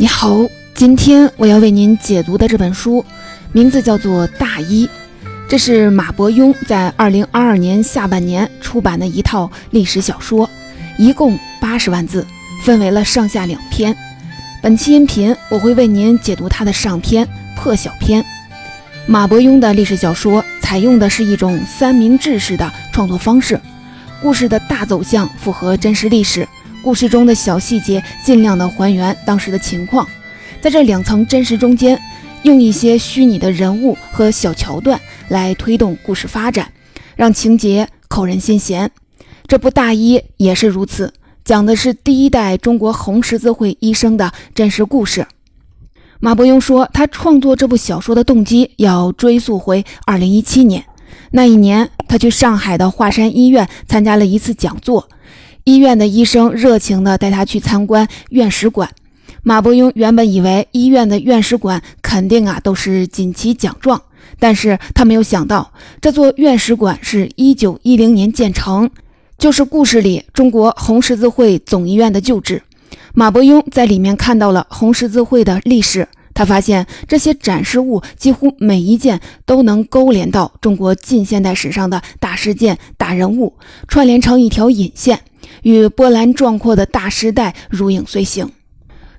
你好，今天我要为您解读的这本书，名字叫做《大医》，这是马伯庸在二零二二年下半年出版的一套历史小说，一共八十万字，分为了上下两篇。本期音频我会为您解读它的上篇《破晓篇》。马伯庸的历史小说采用的是一种三明治式的创作方式，故事的大走向符合真实历史。故事中的小细节尽量的还原当时的情况，在这两层真实中间，用一些虚拟的人物和小桥段来推动故事发展，让情节扣人心弦。这部大医也是如此，讲的是第一代中国红十字会医生的真实故事。马伯庸说，他创作这部小说的动机要追溯回2017年，那一年他去上海的华山医院参加了一次讲座。医院的医生热情地带他去参观院士馆。马伯庸原本以为医院的院士馆肯定啊都是锦旗奖状，但是他没有想到这座院士馆是一九一零年建成，就是故事里中国红十字会总医院的旧址。马伯庸在里面看到了红十字会的历史，他发现这些展示物几乎每一件都能勾连到中国近现代史上的大事件、大人物，串联成一条引线。与波澜壮阔的大时代如影随形。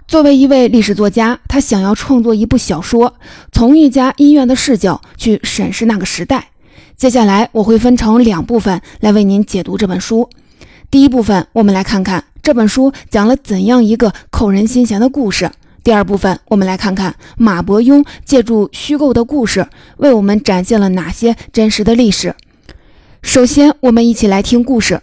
作为一位历史作家，他想要创作一部小说，从一家医院的视角去审视那个时代。接下来我会分成两部分来为您解读这本书。第一部分，我们来看看这本书讲了怎样一个扣人心弦的故事；第二部分，我们来看看马伯庸借助虚构的故事，为我们展现了哪些真实的历史。首先，我们一起来听故事。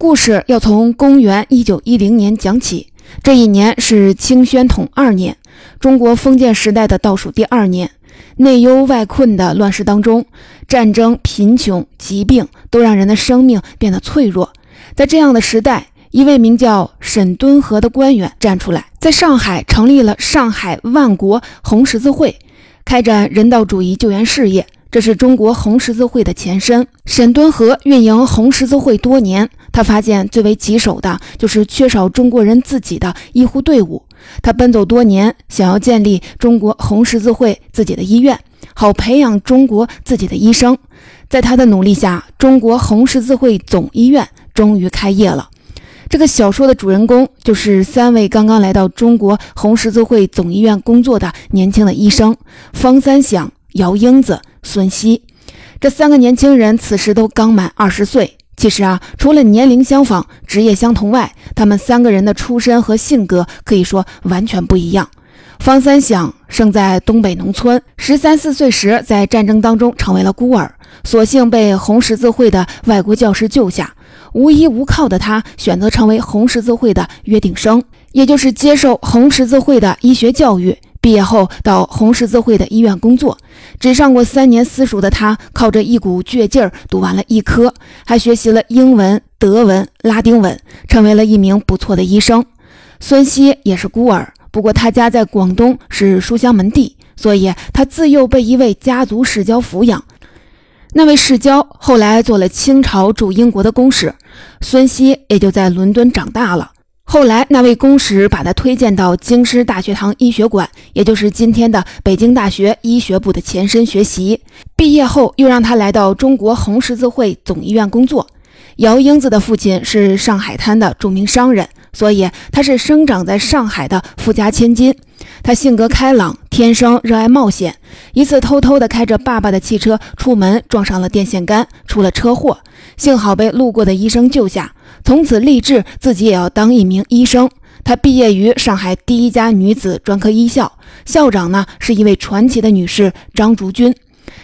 故事要从公元一九一零年讲起。这一年是清宣统二年，中国封建时代的倒数第二年。内忧外困的乱世当中，战争、贫穷、疾病都让人的生命变得脆弱。在这样的时代，一位名叫沈敦和的官员站出来，在上海成立了上海万国红十字会，开展人道主义救援事业。这是中国红十字会的前身。沈敦和运营红十字会多年，他发现最为棘手的就是缺少中国人自己的医护队伍。他奔走多年，想要建立中国红十字会自己的医院，好培养中国自己的医生。在他的努力下，中国红十字会总医院终于开业了。这个小说的主人公就是三位刚刚来到中国红十字会总医院工作的年轻的医生：方三响、姚英子。孙熙，这三个年轻人此时都刚满二十岁。其实啊，除了年龄相仿、职业相同外，他们三个人的出身和性格可以说完全不一样。方三响生在东北农村，十三四岁时在战争当中成为了孤儿，所幸被红十字会的外国教师救下。无依无靠的他，选择成为红十字会的约定生，也就是接受红十字会的医学教育。毕业后到红十字会的医院工作，只上过三年私塾的他，靠着一股倔劲儿读完了医科，还学习了英文、德文、拉丁文，成为了一名不错的医生。孙熙也是孤儿，不过他家在广东是书香门第，所以他自幼被一位家族世交抚养。那位世交后来做了清朝驻英国的公使，孙熙也就在伦敦长大了。后来，那位公使把他推荐到京师大学堂医学馆，也就是今天的北京大学医学部的前身学习。毕业后，又让他来到中国红十字会总医院工作。姚英子的父亲是上海滩的著名商人，所以他是生长在上海的富家千金。他性格开朗，天生热爱冒险。一次偷偷地开着爸爸的汽车出门，撞上了电线杆，出了车祸，幸好被路过的医生救下。从此立志自己也要当一名医生。他毕业于上海第一家女子专科医校，校长呢是一位传奇的女士张竹君。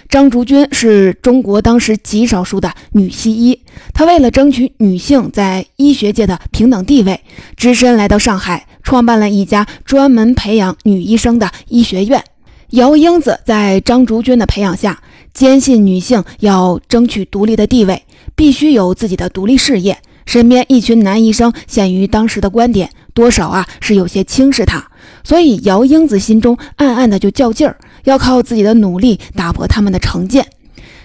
张竹君是中国当时极少数的女西医。她为了争取女性在医学界的平等地位，只身来到上海，创办了一家专门培养女医生的医学院。姚英子在张竹君的培养下，坚信女性要争取独立的地位，必须有自己的独立事业。身边一群男医生，限于当时的观点，多少啊是有些轻视他，所以姚英子心中暗暗的就较劲儿，要靠自己的努力打破他们的成见。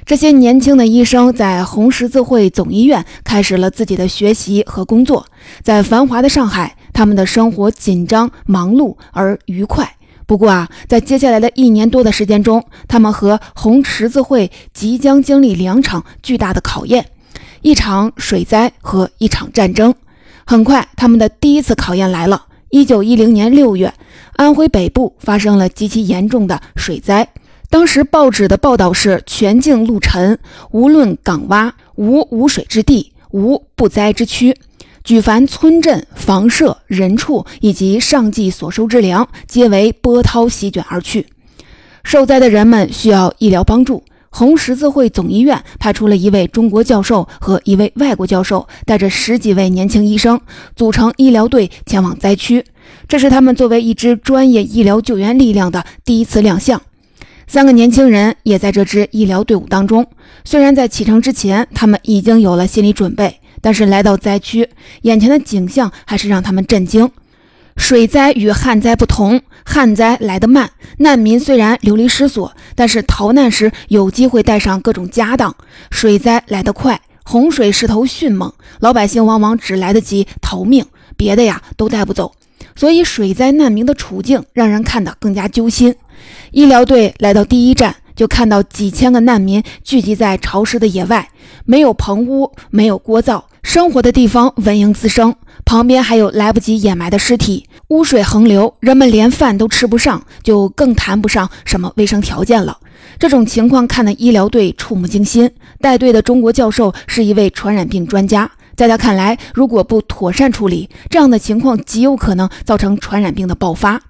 这些年轻的医生在红十字会总医院开始了自己的学习和工作，在繁华的上海，他们的生活紧张、忙碌而愉快。不过啊，在接下来的一年多的时间中，他们和红十字会即将经历两场巨大的考验：一场水灾和一场战争。很快，他们的第一次考验来了。一九一零年六月，安徽北部发生了极其严重的水灾。当时报纸的报道是：全境陆沉，无论港洼，无无水之地，无不灾之区。举凡村镇、房舍、人畜以及上季所收之粮，皆为波涛席卷而去。受灾的人们需要医疗帮助。红十字会总医院派出了一位中国教授和一位外国教授，带着十几位年轻医生，组成医疗队前往灾区。这是他们作为一支专业医疗救援力量的第一次亮相。三个年轻人也在这支医疗队伍当中。虽然在启程之前，他们已经有了心理准备。但是来到灾区，眼前的景象还是让他们震惊。水灾与旱灾不同，旱灾来得慢，难民虽然流离失所，但是逃难时有机会带上各种家当；水灾来得快，洪水势头迅猛，老百姓往往只来得及逃命，别的呀都带不走。所以水灾难民的处境让人看得更加揪心。医疗队来到第一站。就看到几千个难民聚集在潮湿的野外，没有棚屋，没有锅灶，生活的地方蚊蝇滋生，旁边还有来不及掩埋的尸体，污水横流，人们连饭都吃不上，就更谈不上什么卫生条件了。这种情况看得医疗队触目惊心。带队的中国教授是一位传染病专家，在他看来，如果不妥善处理，这样的情况极有可能造成传染病的爆发。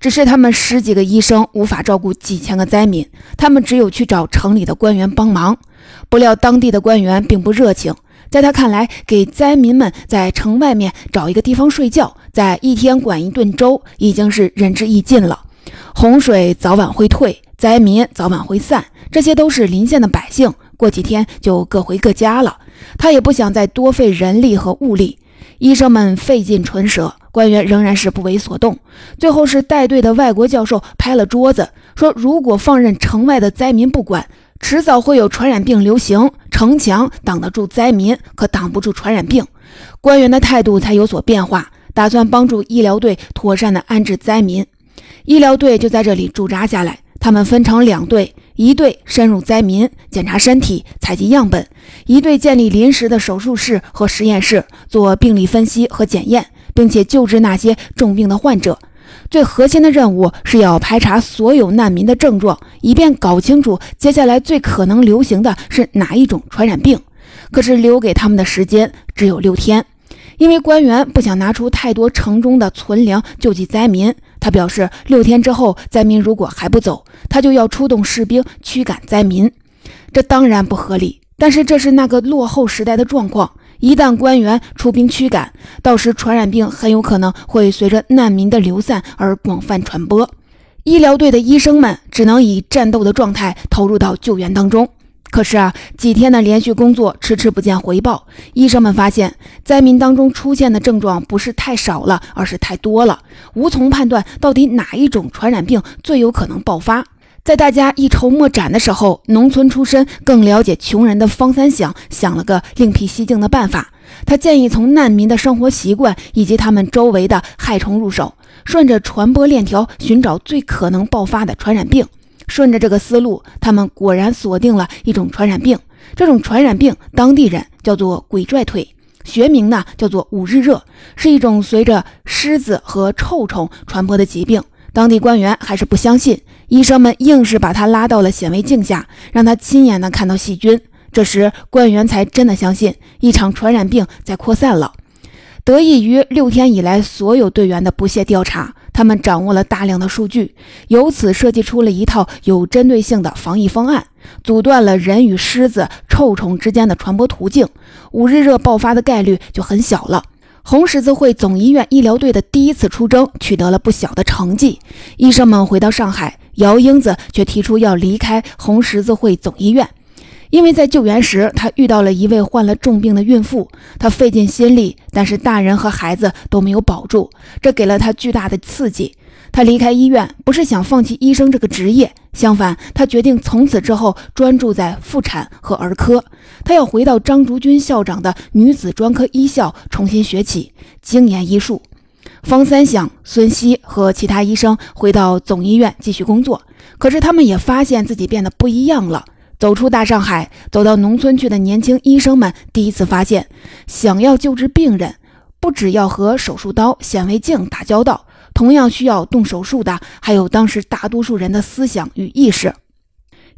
只是他们十几个医生无法照顾几千个灾民，他们只有去找城里的官员帮忙。不料当地的官员并不热情，在他看来，给灾民们在城外面找一个地方睡觉，在一天管一顿粥，已经是仁至义尽了。洪水早晚会退，灾民早晚会散，这些都是邻县的百姓，过几天就各回各家了。他也不想再多费人力和物力，医生们费尽唇舌。官员仍然是不为所动，最后是带队的外国教授拍了桌子，说：“如果放任城外的灾民不管，迟早会有传染病流行。城墙挡得住灾民，可挡不住传染病。”官员的态度才有所变化，打算帮助医疗队妥善的安置灾民。医疗队就在这里驻扎下来，他们分成两队，一队深入灾民检查身体、采集样本，一队建立临时的手术室和实验室，做病理分析和检验。并且救治那些重病的患者，最核心的任务是要排查所有难民的症状，以便搞清楚接下来最可能流行的是哪一种传染病。可是留给他们的时间只有六天，因为官员不想拿出太多城中的存粮救济灾民。他表示，六天之后灾民如果还不走，他就要出动士兵驱赶灾民。这当然不合理，但是这是那个落后时代的状况。一旦官员出兵驱赶，到时传染病很有可能会随着难民的流散而广泛传播。医疗队的医生们只能以战斗的状态投入到救援当中。可是啊，几天的连续工作迟迟不见回报，医生们发现灾民当中出现的症状不是太少了，而是太多了，无从判断到底哪一种传染病最有可能爆发。在大家一筹莫展的时候，农村出身、更了解穷人的方三想想了个另辟蹊径的办法。他建议从难民的生活习惯以及他们周围的害虫入手，顺着传播链条寻找最可能爆发的传染病。顺着这个思路，他们果然锁定了一种传染病。这种传染病，当地人叫做“鬼拽腿”，学名呢叫做“五日热”，是一种随着虱子和臭虫传播的疾病。当地官员还是不相信。医生们硬是把他拉到了显微镜下，让他亲眼的看到细菌。这时，官员才真的相信一场传染病在扩散了。得益于六天以来所有队员的不懈调查，他们掌握了大量的数据，由此设计出了一套有针对性的防疫方案，阻断了人与狮子、臭虫之间的传播途径，五日热爆发的概率就很小了。红十字会总医院医疗队的第一次出征取得了不小的成绩。医生们回到上海，姚英子却提出要离开红十字会总医院，因为在救援时，他遇到了一位患了重病的孕妇，他费尽心力，但是大人和孩子都没有保住，这给了他巨大的刺激。他离开医院不是想放弃医生这个职业，相反，他决定从此之后专注在妇产和儿科。他要回到张竹君校长的女子专科医校重新学起，精研医术。方三想、孙熙和其他医生回到总医院继续工作，可是他们也发现自己变得不一样了。走出大上海，走到农村去的年轻医生们第一次发现，想要救治病人，不只要和手术刀、显微镜打交道，同样需要动手术的还有当时大多数人的思想与意识。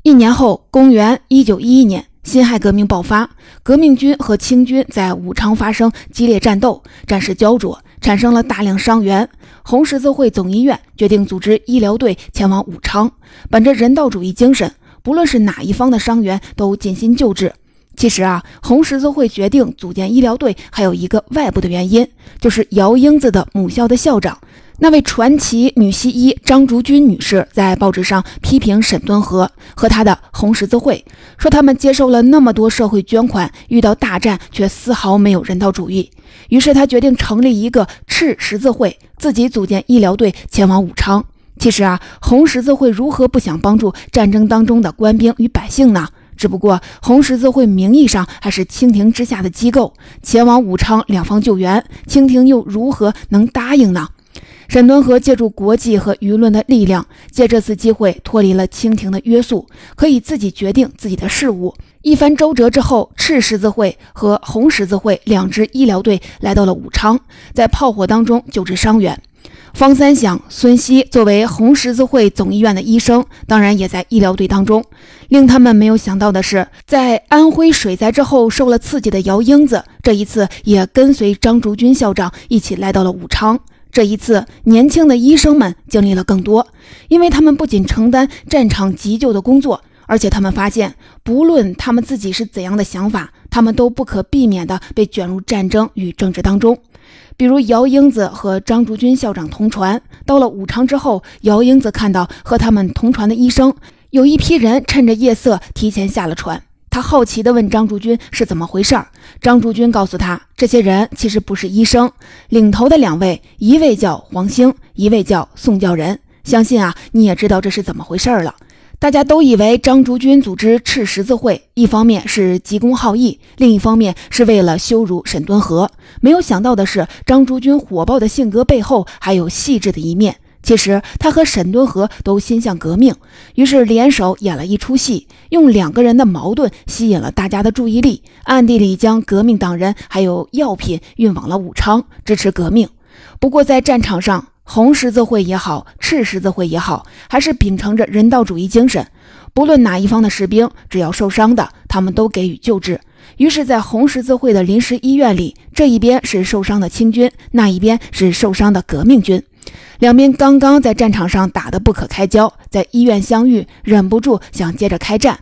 一年后，公元一九一一年，辛亥革命爆发，革命军和清军在武昌发生激烈战斗，战事焦灼。产生了大量伤员，红十字会总医院决定组织医疗队前往武昌，本着人道主义精神，不论是哪一方的伤员都尽心救治。其实啊，红十字会决定组建医疗队还有一个外部的原因，就是姚英子的母校的校长。那位传奇女西医张竹君女士在报纸上批评沈敦和和他的红十字会，说他们接受了那么多社会捐款，遇到大战却丝毫没有人道主义。于是他决定成立一个赤十字会，自己组建医疗队前往武昌。其实啊，红十字会如何不想帮助战争当中的官兵与百姓呢？只不过红十字会名义上还是清廷之下的机构，前往武昌两方救援，清廷又如何能答应呢？沈敦和借助国际和舆论的力量，借这次机会脱离了清廷的约束，可以自己决定自己的事务。一番周折之后，赤十字会和红十字会两支医疗队来到了武昌，在炮火当中救治伤员。方三想、孙熙作为红十字会总医院的医生，当然也在医疗队当中。令他们没有想到的是，在安徽水灾之后受了刺激的姚英子，这一次也跟随张竹君校长一起来到了武昌。这一次，年轻的医生们经历了更多，因为他们不仅承担战场急救的工作，而且他们发现，不论他们自己是怎样的想法，他们都不可避免地被卷入战争与政治当中。比如，姚英子和张竹君校长同船到了武昌之后，姚英子看到和他们同船的医生，有一批人趁着夜色提前下了船。他好奇地问张竹君是怎么回事儿。张竹君告诉他，这些人其实不是医生，领头的两位，一位叫黄兴，一位叫宋教仁。相信啊，你也知道这是怎么回事了。大家都以为张竹君组织赤十字会，一方面是急公好义，另一方面是为了羞辱沈敦和。没有想到的是，张竹君火爆的性格背后还有细致的一面。其实他和沈敦和都心向革命，于是联手演了一出戏，用两个人的矛盾吸引了大家的注意力，暗地里将革命党人还有药品运往了武昌，支持革命。不过在战场上，红十字会也好，赤十字会也好，还是秉承着人道主义精神，不论哪一方的士兵，只要受伤的，他们都给予救治。于是，在红十字会的临时医院里，这一边是受伤的清军，那一边是受伤的革命军。两边刚刚在战场上打得不可开交，在医院相遇，忍不住想接着开战。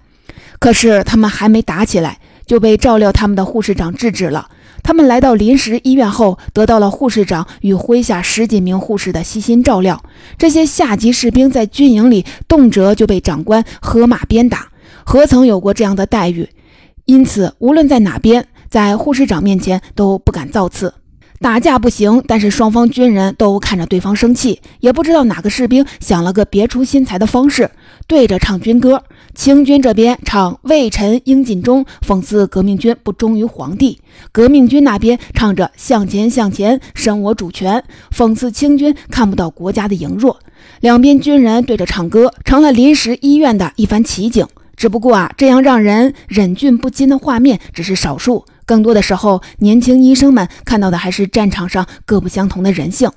可是他们还没打起来，就被照料他们的护士长制止了。他们来到临时医院后，得到了护士长与麾下十几名护士的悉心照料。这些下级士兵在军营里动辄就被长官喝骂鞭打，何曾有过这样的待遇？因此，无论在哪边，在护士长面前都不敢造次。打架不行，但是双方军人都看着对方生气，也不知道哪个士兵想了个别出心裁的方式，对着唱军歌。清军这边唱“魏臣应尽忠”，讽刺革命军不忠于皇帝；革命军那边唱着“向前向前，伸我主权”，讽刺清军看不到国家的羸弱。两边军人对着唱歌，成了临时医院的一番奇景。只不过啊，这样让人忍俊不禁的画面只是少数。更多的时候，年轻医生们看到的还是战场上各不相同的人性。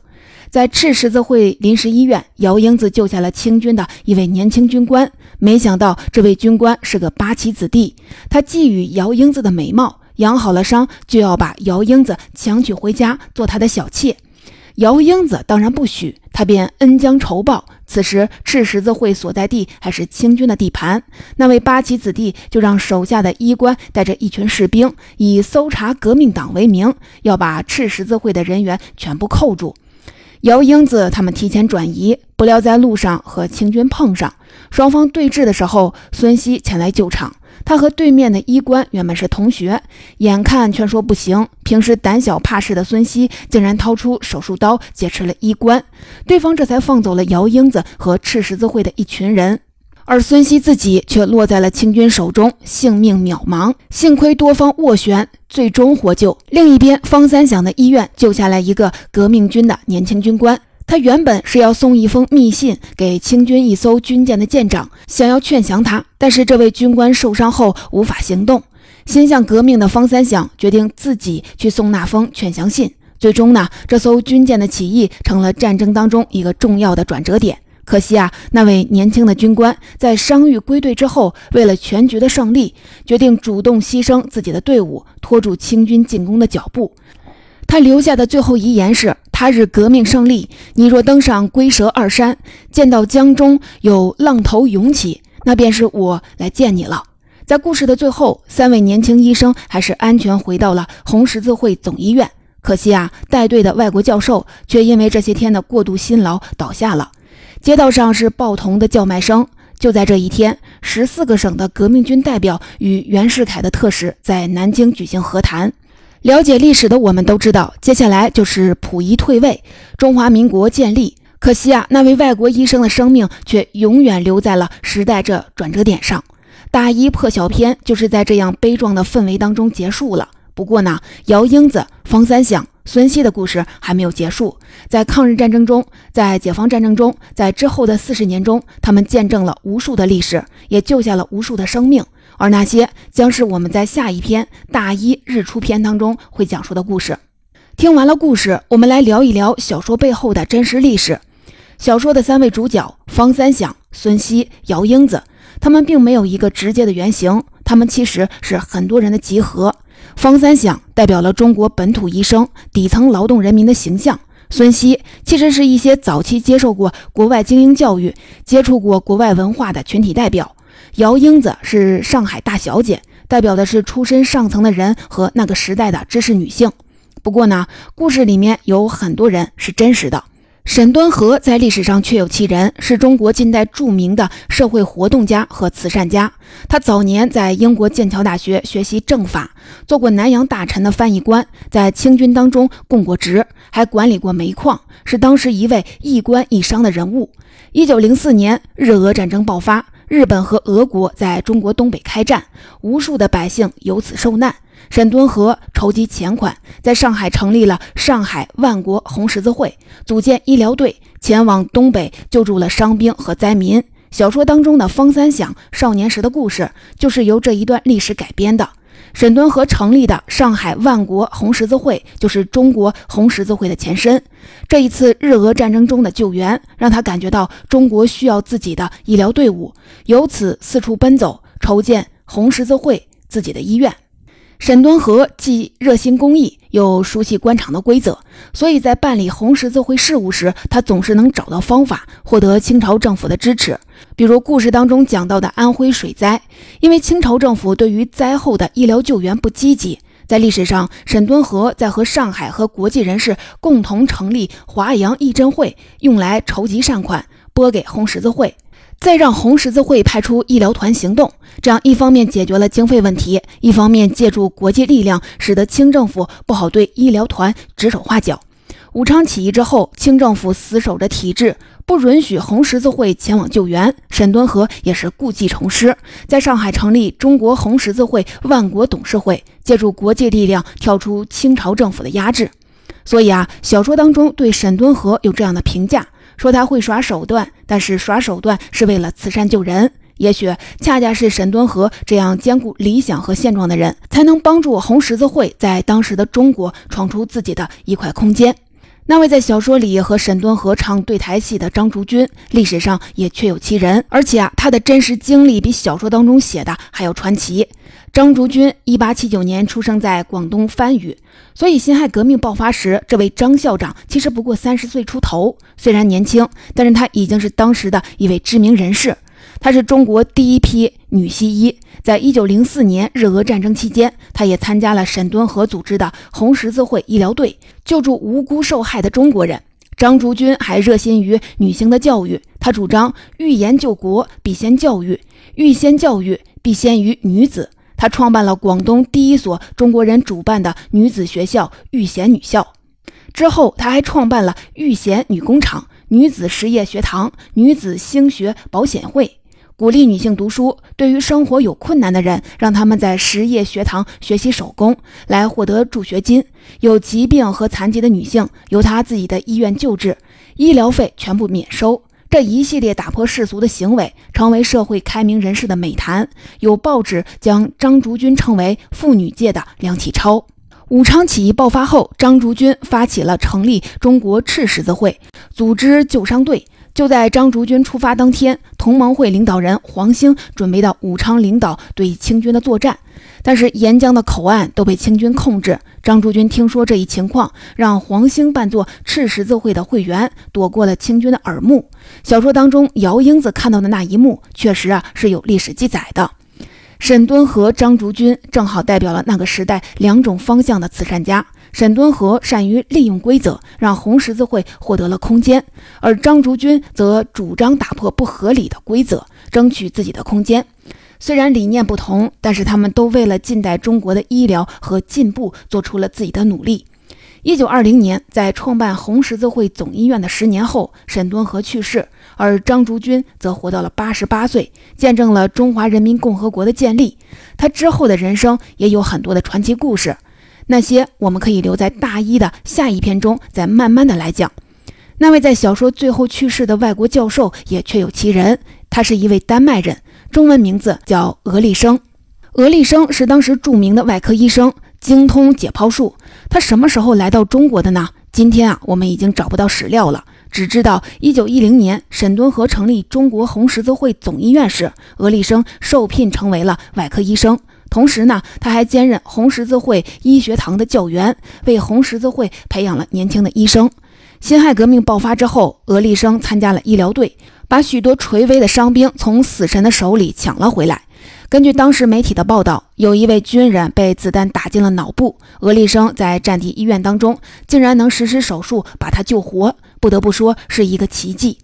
在赤十字会临时医院，姚英子救下了清军的一位年轻军官。没想到，这位军官是个八旗子弟。他觊觎姚英子的美貌，养好了伤，就要把姚英子强娶回家做他的小妾。姚英子当然不许，他便恩将仇报。此时赤十字会所在地还是清军的地盘，那位八旗子弟就让手下的医官带着一群士兵，以搜查革命党为名，要把赤十字会的人员全部扣住。姚英子他们提前转移，不料在路上和清军碰上，双方对峙的时候，孙熙前来救场。他和对面的医官原本是同学，眼看劝说不行，平时胆小怕事的孙熙竟然掏出手术刀劫持了医官，对方这才放走了姚英子和赤十字会的一群人。而孙熙自己却落在了清军手中，性命渺茫。幸亏多方斡旋，最终获救。另一边，方三响的医院救下来一个革命军的年轻军官。他原本是要送一封密信给清军一艘军舰的舰长，想要劝降他。但是这位军官受伤后无法行动，心向革命的方三想决定自己去送那封劝降信。最终呢，这艘军舰的起义成了战争当中一个重要的转折点。可惜啊，那位年轻的军官在伤愈归队之后，为了全局的胜利，决定主动牺牲自己的队伍，拖住清军进攻的脚步。他留下的最后遗言是：“他日革命胜利，你若登上龟蛇二山，见到江中有浪头涌起，那便是我来见你了。”在故事的最后，三位年轻医生还是安全回到了红十字会总医院。可惜啊，带队的外国教授却因为这些天的过度辛劳倒下了。街道上是报童的叫卖声。就在这一天，十四个省的革命军代表与袁世凯的特使在南京举行和谈。了解历史的我们都知道，接下来就是溥仪退位，中华民国建立。可惜啊，那位外国医生的生命却永远留在了时代这转折点上。大一破晓篇就是在这样悲壮的氛围当中结束了。不过呢，姚英子、方三响。孙熙的故事还没有结束，在抗日战争中，在解放战争中，在之后的四十年中，他们见证了无数的历史，也救下了无数的生命。而那些将是我们在下一篇《大一日出篇》当中会讲述的故事。听完了故事，我们来聊一聊小说背后的真实历史。小说的三位主角方三响、孙熙、姚英子，他们并没有一个直接的原型，他们其实是很多人的集合。方三响代表了中国本土医生、底层劳动人民的形象。孙熙其实是一些早期接受过国外精英教育、接触过国外文化的群体代表。姚英子是上海大小姐，代表的是出身上层的人和那个时代的知识女性。不过呢，故事里面有很多人是真实的。沈端和在历史上确有其人，是中国近代著名的社会活动家和慈善家。他早年在英国剑桥大学学习政法，做过南洋大臣的翻译官，在清军当中供过职，还管理过煤矿，是当时一位一官一商的人物。一九零四年，日俄战争爆发，日本和俄国在中国东北开战，无数的百姓由此受难。沈敦和筹集钱款，在上海成立了上海万国红十字会，组建医疗队，前往东北救助了伤兵和灾民。小说当中的方三响少年时的故事，就是由这一段历史改编的。沈敦和成立的上海万国红十字会，就是中国红十字会的前身。这一次日俄战争中的救援，让他感觉到中国需要自己的医疗队伍，由此四处奔走，筹建红十字会自己的医院。沈敦和既热心公益，又熟悉官场的规则，所以在办理红十字会事务时，他总是能找到方法，获得清朝政府的支持。比如故事当中讲到的安徽水灾，因为清朝政府对于灾后的医疗救援不积极，在历史上，沈敦和在和上海和国际人士共同成立华阳义赈会，用来筹集善款，拨给红十字会。再让红十字会派出医疗团行动，这样一方面解决了经费问题，一方面借助国际力量，使得清政府不好对医疗团指手画脚。武昌起义之后，清政府死守着体制，不允许红十字会前往救援。沈敦和也是故技重施，在上海成立中国红十字会万国董事会，借助国际力量跳出清朝政府的压制。所以啊，小说当中对沈敦和有这样的评价。说他会耍手段，但是耍手段是为了慈善救人。也许恰恰是沈敦和这样兼顾理想和现状的人，才能帮助红十字会在当时的中国闯出自己的一块空间。那位在小说里和沈敦和唱对台戏的张竹君，历史上也确有其人，而且啊，他的真实经历比小说当中写的还要传奇。张竹君一八七九年出生在广东番禺，所以辛亥革命爆发时，这位张校长其实不过三十岁出头。虽然年轻，但是他已经是当时的一位知名人士。她是中国第一批女西医，在一九零四年日俄战争期间，她也参加了沈敦和组织的红十字会医疗队，救助无辜受害的中国人。张竹君还热心于女性的教育，她主张欲言救国必先教育，欲先教育必先于女子。他创办了广东第一所中国人主办的女子学校玉贤女校，之后他还创办了玉贤女工厂、女子实业学堂、女子兴学保险会。鼓励女性读书。对于生活有困难的人，让他们在实业学堂学习手工，来获得助学金。有疾病和残疾的女性，由她自己的医院救治，医疗费全部免收。这一系列打破世俗的行为，成为社会开明人士的美谈。有报纸将张竹君称为妇女界的梁启超。武昌起义爆发后，张竹君发起了成立中国赤十字会，组织救伤队。就在张竹君出发当天，同盟会领导人黄兴准备到武昌领导对清军的作战。但是沿江的口岸都被清军控制。张竹君听说这一情况，让黄兴扮作赤十字会的会员，躲过了清军的耳目。小说当中，姚英子看到的那一幕，确实啊是有历史记载的。沈敦和张竹君正好代表了那个时代两种方向的慈善家。沈敦和善于利用规则，让红十字会获得了空间；而张竹君则主张打破不合理的规则，争取自己的空间。虽然理念不同，但是他们都为了近代中国的医疗和进步做出了自己的努力。一九二零年，在创办红十字会总医院的十年后，沈敦和去世，而张竹君则活到了八十八岁，见证了中华人民共和国的建立。他之后的人生也有很多的传奇故事，那些我们可以留在大一的下一篇中再慢慢的来讲。那位在小说最后去世的外国教授也确有其人，他是一位丹麦人。中文名字叫俄立生，俄立生是当时著名的外科医生，精通解剖术。他什么时候来到中国的呢？今天啊，我们已经找不到史料了，只知道一九一零年沈敦和成立中国红十字会总医院时，俄立生受聘成为了外科医生。同时呢，他还兼任红十字会医学堂的教员，为红十字会培养了年轻的医生。辛亥革命爆发之后，俄立生参加了医疗队。把许多垂危的伤兵从死神的手里抢了回来。根据当时媒体的报道，有一位军人被子弹打进了脑部，俄立生在战地医院当中竟然能实施手术把他救活，不得不说是一个奇迹。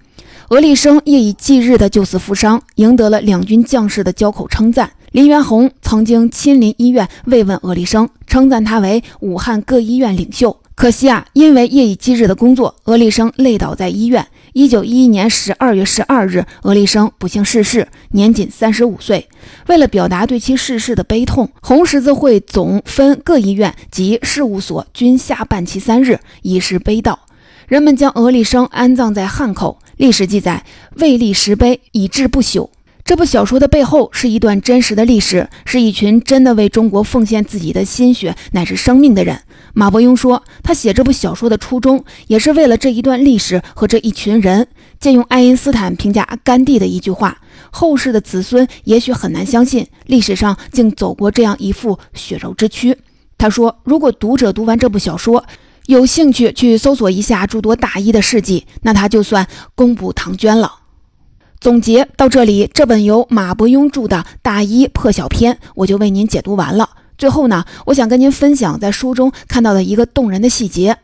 俄立生夜以继日的救死扶伤，赢得了两军将士的交口称赞。林元洪曾经亲临医院慰问俄立生，称赞他为武汉各医院领袖。可惜啊，因为夜以继日的工作，俄立生累倒在医院。一九一一年十二月十二日，俄立生不幸逝世，年仅三十五岁。为了表达对其逝世的悲痛，红十字会总分各医院及事务所均下半旗三日，以示悲悼。人们将俄立生安葬在汉口。历史记载，为立石碑，以志不朽。这部小说的背后是一段真实的历史，是一群真的为中国奉献自己的心血乃至生命的人。马伯庸说，他写这部小说的初衷，也是为了这一段历史和这一群人。借用爱因斯坦评价甘地的一句话：“后世的子孙也许很难相信，历史上竟走过这样一副血肉之躯。”他说：“如果读者读完这部小说，有兴趣去搜索一下诸多大医的事迹，那他就算功补唐捐了。”总结到这里，这本由马伯庸著的《大医破晓篇》，我就为您解读完了。最后呢，我想跟您分享在书中看到的一个动人的细节。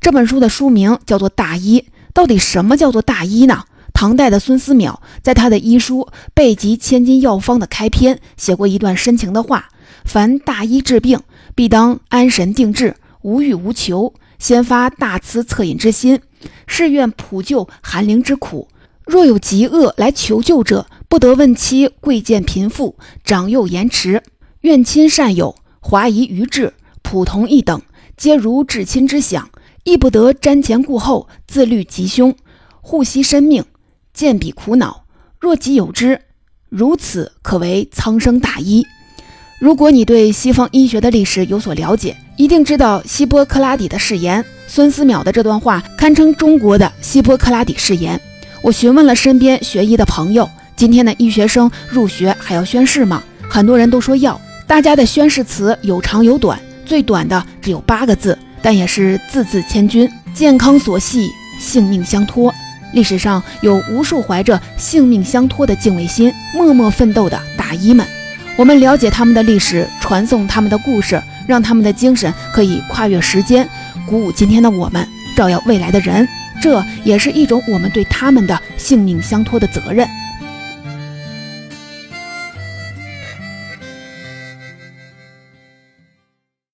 这本书的书名叫做《大医》，到底什么叫做大医呢？唐代的孙思邈在他的医书《备急千金药方》的开篇写过一段深情的话：“凡大医治病，必当安神定志，无欲无求，先发大慈恻隐之心，誓愿普救寒灵之苦。若有疾厄来求救者，不得问其贵贱贫富，长幼延迟。”愿亲善友，华夷愚智，普同一等，皆如至亲之想，亦不得瞻前顾后，自虑吉凶，护惜生命，见彼苦恼。若己有之，如此可为苍生大医。如果你对西方医学的历史有所了解，一定知道希波克拉底的誓言。孙思邈的这段话堪称中国的希波克拉底誓言。我询问了身边学医的朋友，今天的医学生入学还要宣誓吗？很多人都说要。大家的宣誓词有长有短，最短的只有八个字，但也是字字千钧。健康所系，性命相托。历史上有无数怀着性命相托的敬畏心、默默奋斗的大医们，我们了解他们的历史，传颂他们的故事，让他们的精神可以跨越时间，鼓舞今天的我们，照耀未来的人。这也是一种我们对他们的性命相托的责任。